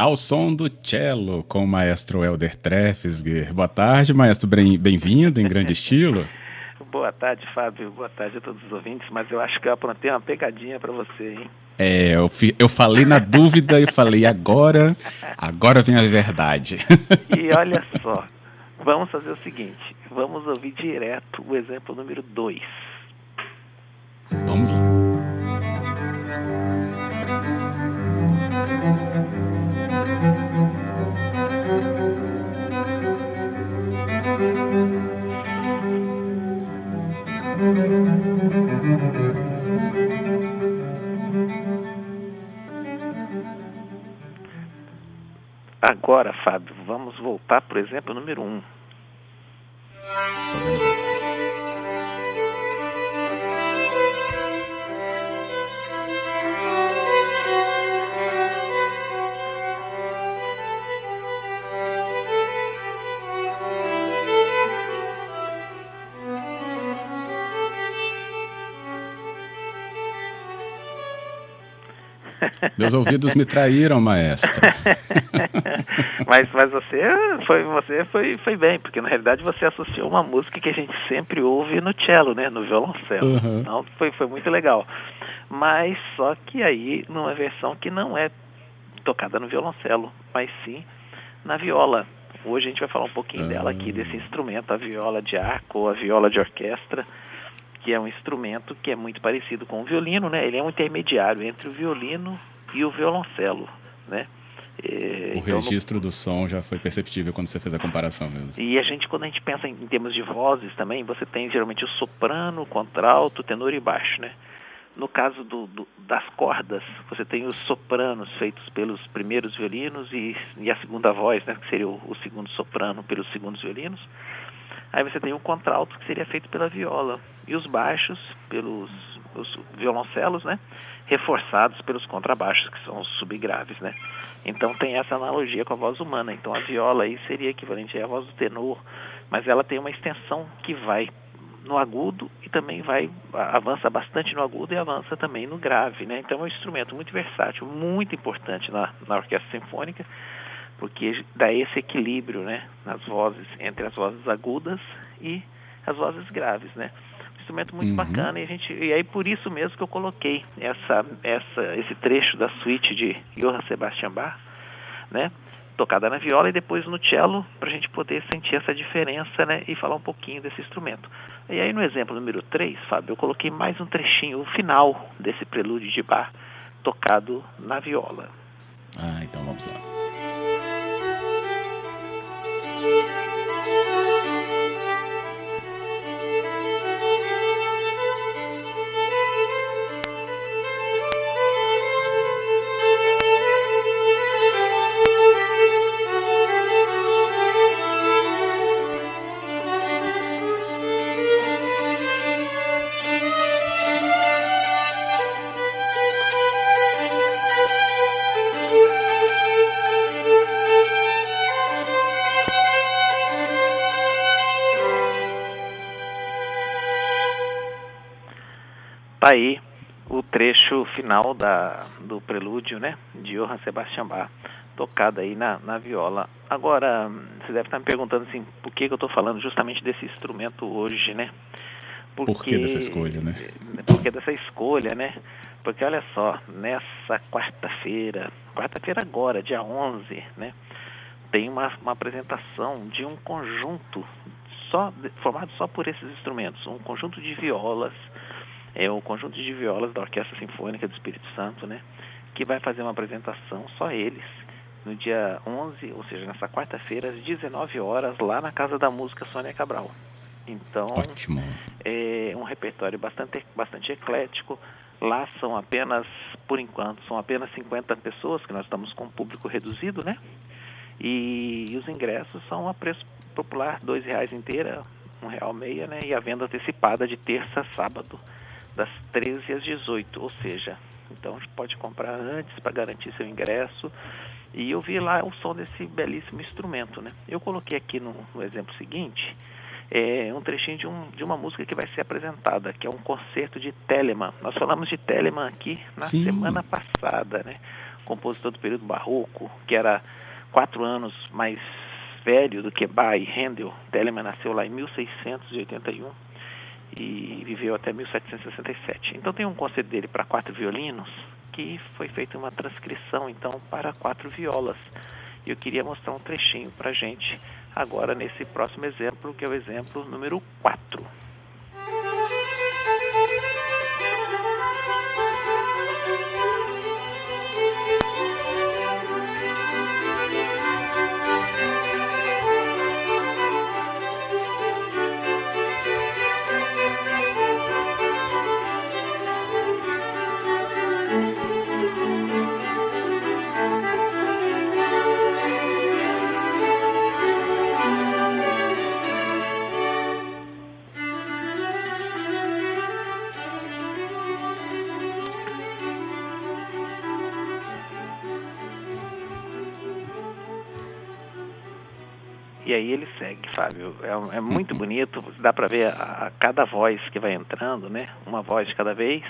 Ao som do cello com o maestro Helder Trefsger. Boa tarde, maestro, bem-vindo em grande estilo. Boa tarde, Fábio. Boa tarde a todos os ouvintes. Mas eu acho que eu aprontei uma pegadinha para você, hein? É, eu, eu falei na dúvida e falei agora, agora vem a verdade. E olha só, vamos fazer o seguinte: vamos ouvir direto o exemplo número 2. Vamos lá. Agora, Fábio, vamos voltar para o exemplo número 1. Um. Meus ouvidos me traíram, maestro. mas, mas você foi você foi, foi bem, porque na realidade você associou uma música que a gente sempre ouve no cello, né, no violoncelo. Uhum. Então foi, foi muito legal. Mas só que aí numa versão que não é tocada no violoncelo, mas sim na viola. Hoje a gente vai falar um pouquinho uhum. dela aqui, desse instrumento, a viola de arco ou a viola de orquestra que é um instrumento que é muito parecido com o violino, né? Ele é um intermediário entre o violino e o violoncelo, né? É, o então, registro no... do som já foi perceptível quando você fez a comparação mesmo. E a gente, quando a gente pensa em, em termos de vozes também, você tem geralmente o soprano, o contralto, o tenor e baixo, né? No caso do, do, das cordas, você tem os sopranos feitos pelos primeiros violinos e, e a segunda voz, né, que seria o, o segundo soprano pelos segundos violinos. Aí você tem o contralto, que seria feito pela viola, e os baixos pelos os violoncelos, né? Reforçados pelos contrabaixos, que são os subgraves, né? Então tem essa analogia com a voz humana. Então a viola aí seria equivalente à voz do tenor, mas ela tem uma extensão que vai no agudo e também vai avança bastante no agudo e avança também no grave, né? Então é um instrumento muito versátil, muito importante na, na orquestra sinfônica porque dá esse equilíbrio, né, nas vozes, entre as vozes agudas e as vozes graves, né. Um instrumento muito uhum. bacana e a gente e aí por isso mesmo que eu coloquei essa essa esse trecho da suíte de Johann Sebastian Bach, né, tocada na viola e depois no cello, para a gente poder sentir essa diferença, né, e falar um pouquinho desse instrumento. E aí no exemplo número 3, Fábio, eu coloquei mais um trechinho, o final desse prelúdio de Bach, tocado na viola. Ah, então vamos lá. Tá aí o trecho final da, do prelúdio, né, de Johann Sebastian Bach, tocado aí na, na viola. Agora, você deve estar me perguntando assim, por que, que eu estou falando justamente desse instrumento hoje, né? Porque, por que dessa escolha, né? Por que dessa escolha, né? Porque olha só, nessa quarta-feira, quarta-feira agora, dia 11, né? Tem uma, uma apresentação de um conjunto só formado só por esses instrumentos, um conjunto de violas, é o conjunto de violas da Orquestra Sinfônica do Espírito Santo, né? Que vai fazer uma apresentação, só eles, no dia 11, ou seja, nessa quarta-feira, às 19 horas, lá na Casa da Música Sônia Cabral. Então, Ótimo. é um repertório bastante, bastante eclético, Lá são apenas, por enquanto, são apenas 50 pessoas, que nós estamos com um público reduzido, né? E, os ingressos são a preço popular, R$ reais inteira, um real meia, né? E a venda antecipada de terça a sábado, das 13 às 18, ou seja, então pode comprar antes para garantir seu ingresso. E eu vi lá o som desse belíssimo instrumento, né? Eu coloquei aqui no, no exemplo seguinte é, um trechinho de, um, de uma música que vai ser apresentada, que é um concerto de Telemann. Nós falamos de Telemann aqui na Sim. semana passada, né? Compositor do período barroco, que era quatro anos mais velho do que Bach e Handel. Telemann nasceu lá em 1681 e viveu até 1767. Então tem um concerto dele para quatro violinos que foi feita uma transcrição então para quatro violas. E eu queria mostrar um trechinho para gente agora nesse próximo exemplo, que é o exemplo número 4. E aí ele segue, Fábio. É, é muito bonito, dá para ver a, a, cada voz que vai entrando, né? Uma voz de cada vez.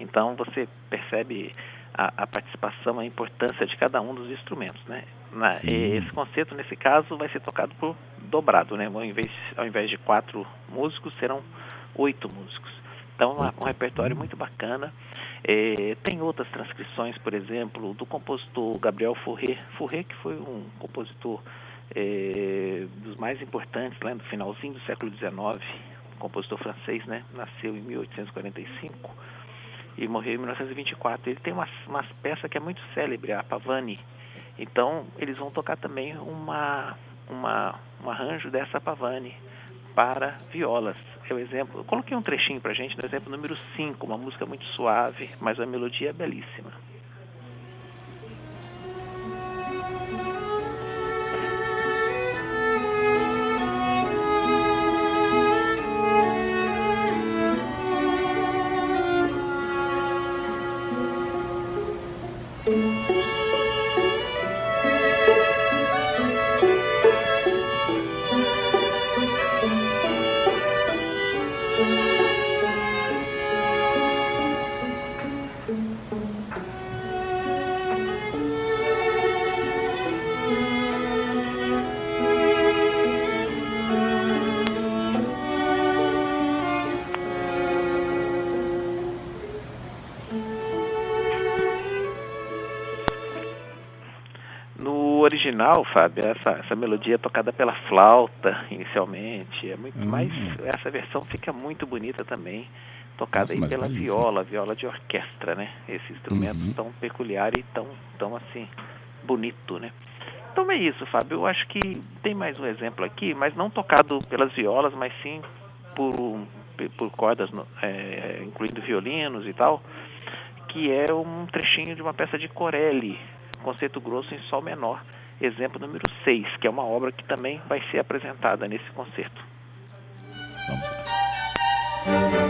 Então você percebe a, a participação, a importância de cada um dos instrumentos, né? Na, esse concerto, nesse caso, vai ser tocado por dobrado, né? Ao invés, ao invés de quatro músicos, serão oito músicos. Então, um, um repertório muito bacana. É, tem outras transcrições, por exemplo, do compositor Gabriel Fauré. Fauré, que foi um compositor é, dos mais importantes, lá no finalzinho do século XIX, um compositor francês, né? Nasceu em 1845 e morreu em 1924. Ele tem uma, uma peça que é muito célebre, a Pavani. Então, eles vão tocar também uma, uma, um arranjo dessa Pavani para violas. É o exemplo. Eu coloquei um trechinho para gente no exemplo número 5, uma música muito suave, mas a melodia é belíssima. Original, Fábio, essa, essa melodia é tocada pela flauta inicialmente, é muito hum. mais essa versão fica muito bonita também, tocada Nossa, aí pela viola, viola de orquestra, né? Esse instrumento uhum. tão peculiar e tão, tão assim bonito, né? Então é isso, Fábio. Eu acho que tem mais um exemplo aqui, mas não tocado pelas violas, mas sim por, por cordas, é, incluindo violinos e tal, que é um trechinho de uma peça de Corelli, conceito grosso em sol menor, exemplo número 6, que é uma obra que também vai ser apresentada nesse concerto. Vamos lá.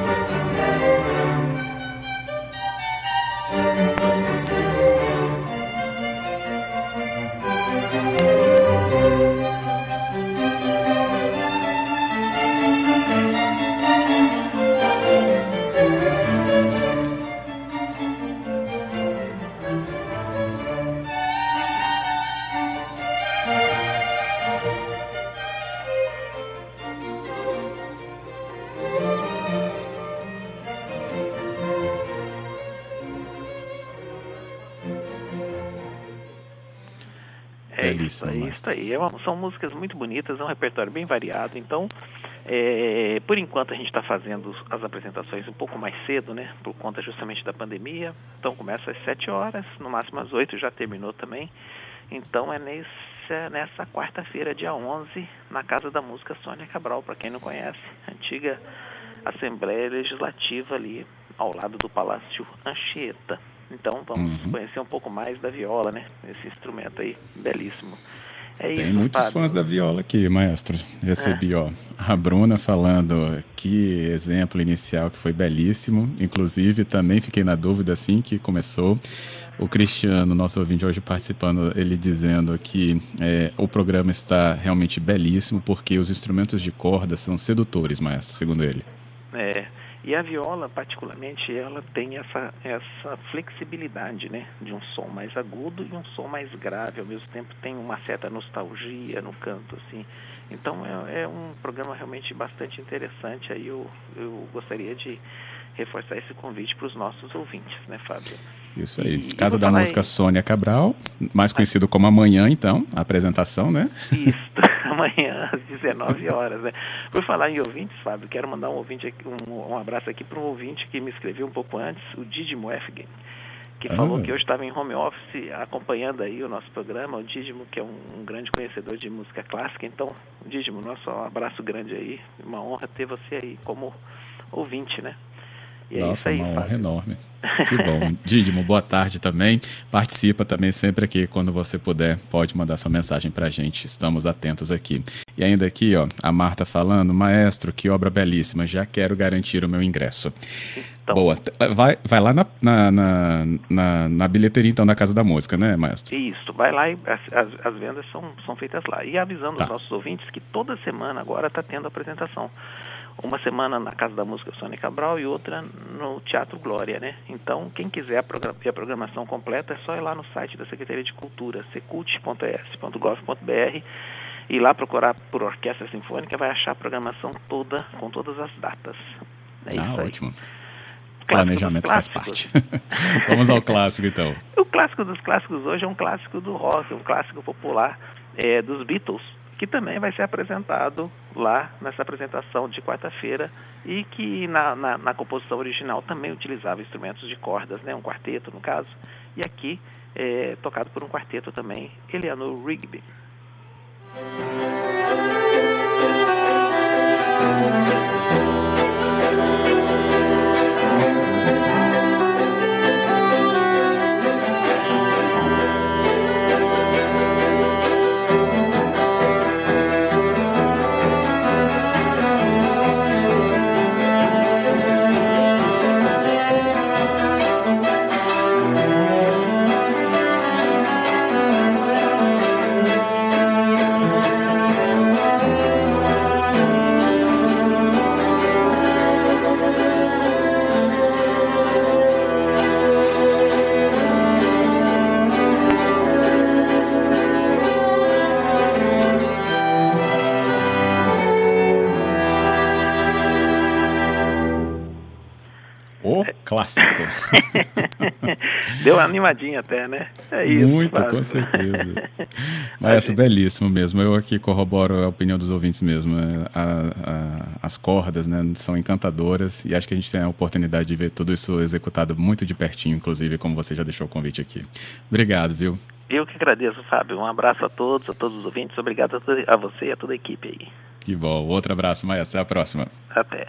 É isso aí, isso aí. É uma, são músicas muito bonitas, é um repertório bem variado. Então, é, por enquanto a gente está fazendo as apresentações um pouco mais cedo, né? Por conta justamente da pandemia. Então começa às 7 horas, no máximo às 8 já terminou também. Então é nesse, nessa quarta-feira, dia 11, na Casa da Música Sônia Cabral, para quem não conhece, antiga Assembleia Legislativa ali ao lado do Palácio Anchieta. Então vamos uhum. conhecer um pouco mais da viola, né? Esse instrumento aí, belíssimo. É Tem isso, muitos Fábio. fãs da viola aqui, maestro. Recebi, é. ó, a Bruna falando que exemplo inicial que foi belíssimo. Inclusive, também fiquei na dúvida assim que começou. O Cristiano, nosso ouvinte hoje participando, ele dizendo que é, o programa está realmente belíssimo porque os instrumentos de corda são sedutores, maestro, segundo ele. É, e a viola, particularmente, ela tem essa, essa flexibilidade, né? De um som mais agudo e um som mais grave, ao mesmo tempo tem uma certa nostalgia no canto, assim. Então é, é um programa realmente bastante interessante. Aí eu, eu gostaria de reforçar esse convite para os nossos ouvintes, né, Fábio? Isso aí. E, Casa da Música Sônia Cabral, mais conhecido como Amanhã, então, a apresentação, né? Isso, amanhã às 19 horas, né? Por falar em ouvintes, Fábio, quero mandar um ouvinte aqui, um, um abraço aqui para um ouvinte que me escreveu um pouco antes, o Didimo Efgen, que ah. falou que eu estava em home office acompanhando aí o nosso programa, o Didimo, que é um, um grande conhecedor de música clássica. Então, Didimo, nosso abraço grande aí, uma honra ter você aí como ouvinte, né? E é Nossa, aí, uma honra enorme. Que bom. Dídimo, boa tarde também. Participa também sempre aqui, quando você puder, pode mandar sua mensagem para a gente. Estamos atentos aqui. E ainda aqui, ó, a Marta falando, maestro, que obra belíssima, já quero garantir o meu ingresso. Então, boa. Vai, vai lá na, na, na, na, na bilheteria, então, da Casa da Música, né, maestro? Isso, vai lá e as, as, as vendas são, são feitas lá. E avisando tá. os nossos ouvintes que toda semana agora está tendo apresentação uma semana na Casa da Música Sônia Cabral e outra no Teatro Glória, né? Então, quem quiser ver a programação completa, é só ir lá no site da Secretaria de Cultura, secult.es.gov.br e lá procurar por Orquestra Sinfônica, vai achar a programação toda, com todas as datas. É ah, ótimo. Planejamento faz parte. Vamos ao clássico, então. O clássico dos clássicos hoje é um clássico do rock, um clássico popular é, dos Beatles, que também vai ser apresentado lá nessa apresentação de quarta-feira e que na, na, na, composição original também utilizava instrumentos de cordas, né, um quarteto no caso, e aqui é, tocado por um quarteto também, Eleanor Rigby. Clássico. Deu uma animadinha até, né? É isso, Muito, com certeza. Maestro, belíssimo mesmo. Eu aqui corroboro a opinião dos ouvintes mesmo. É, a, a, as cordas né, são encantadoras e acho que a gente tem a oportunidade de ver tudo isso executado muito de pertinho, inclusive, como você já deixou o convite aqui. Obrigado, viu? Eu que agradeço, Fábio. Um abraço a todos, a todos os ouvintes. Obrigado a, a você e a toda a equipe aí. Que bom. Outro abraço, Maestro. Até a próxima. Até.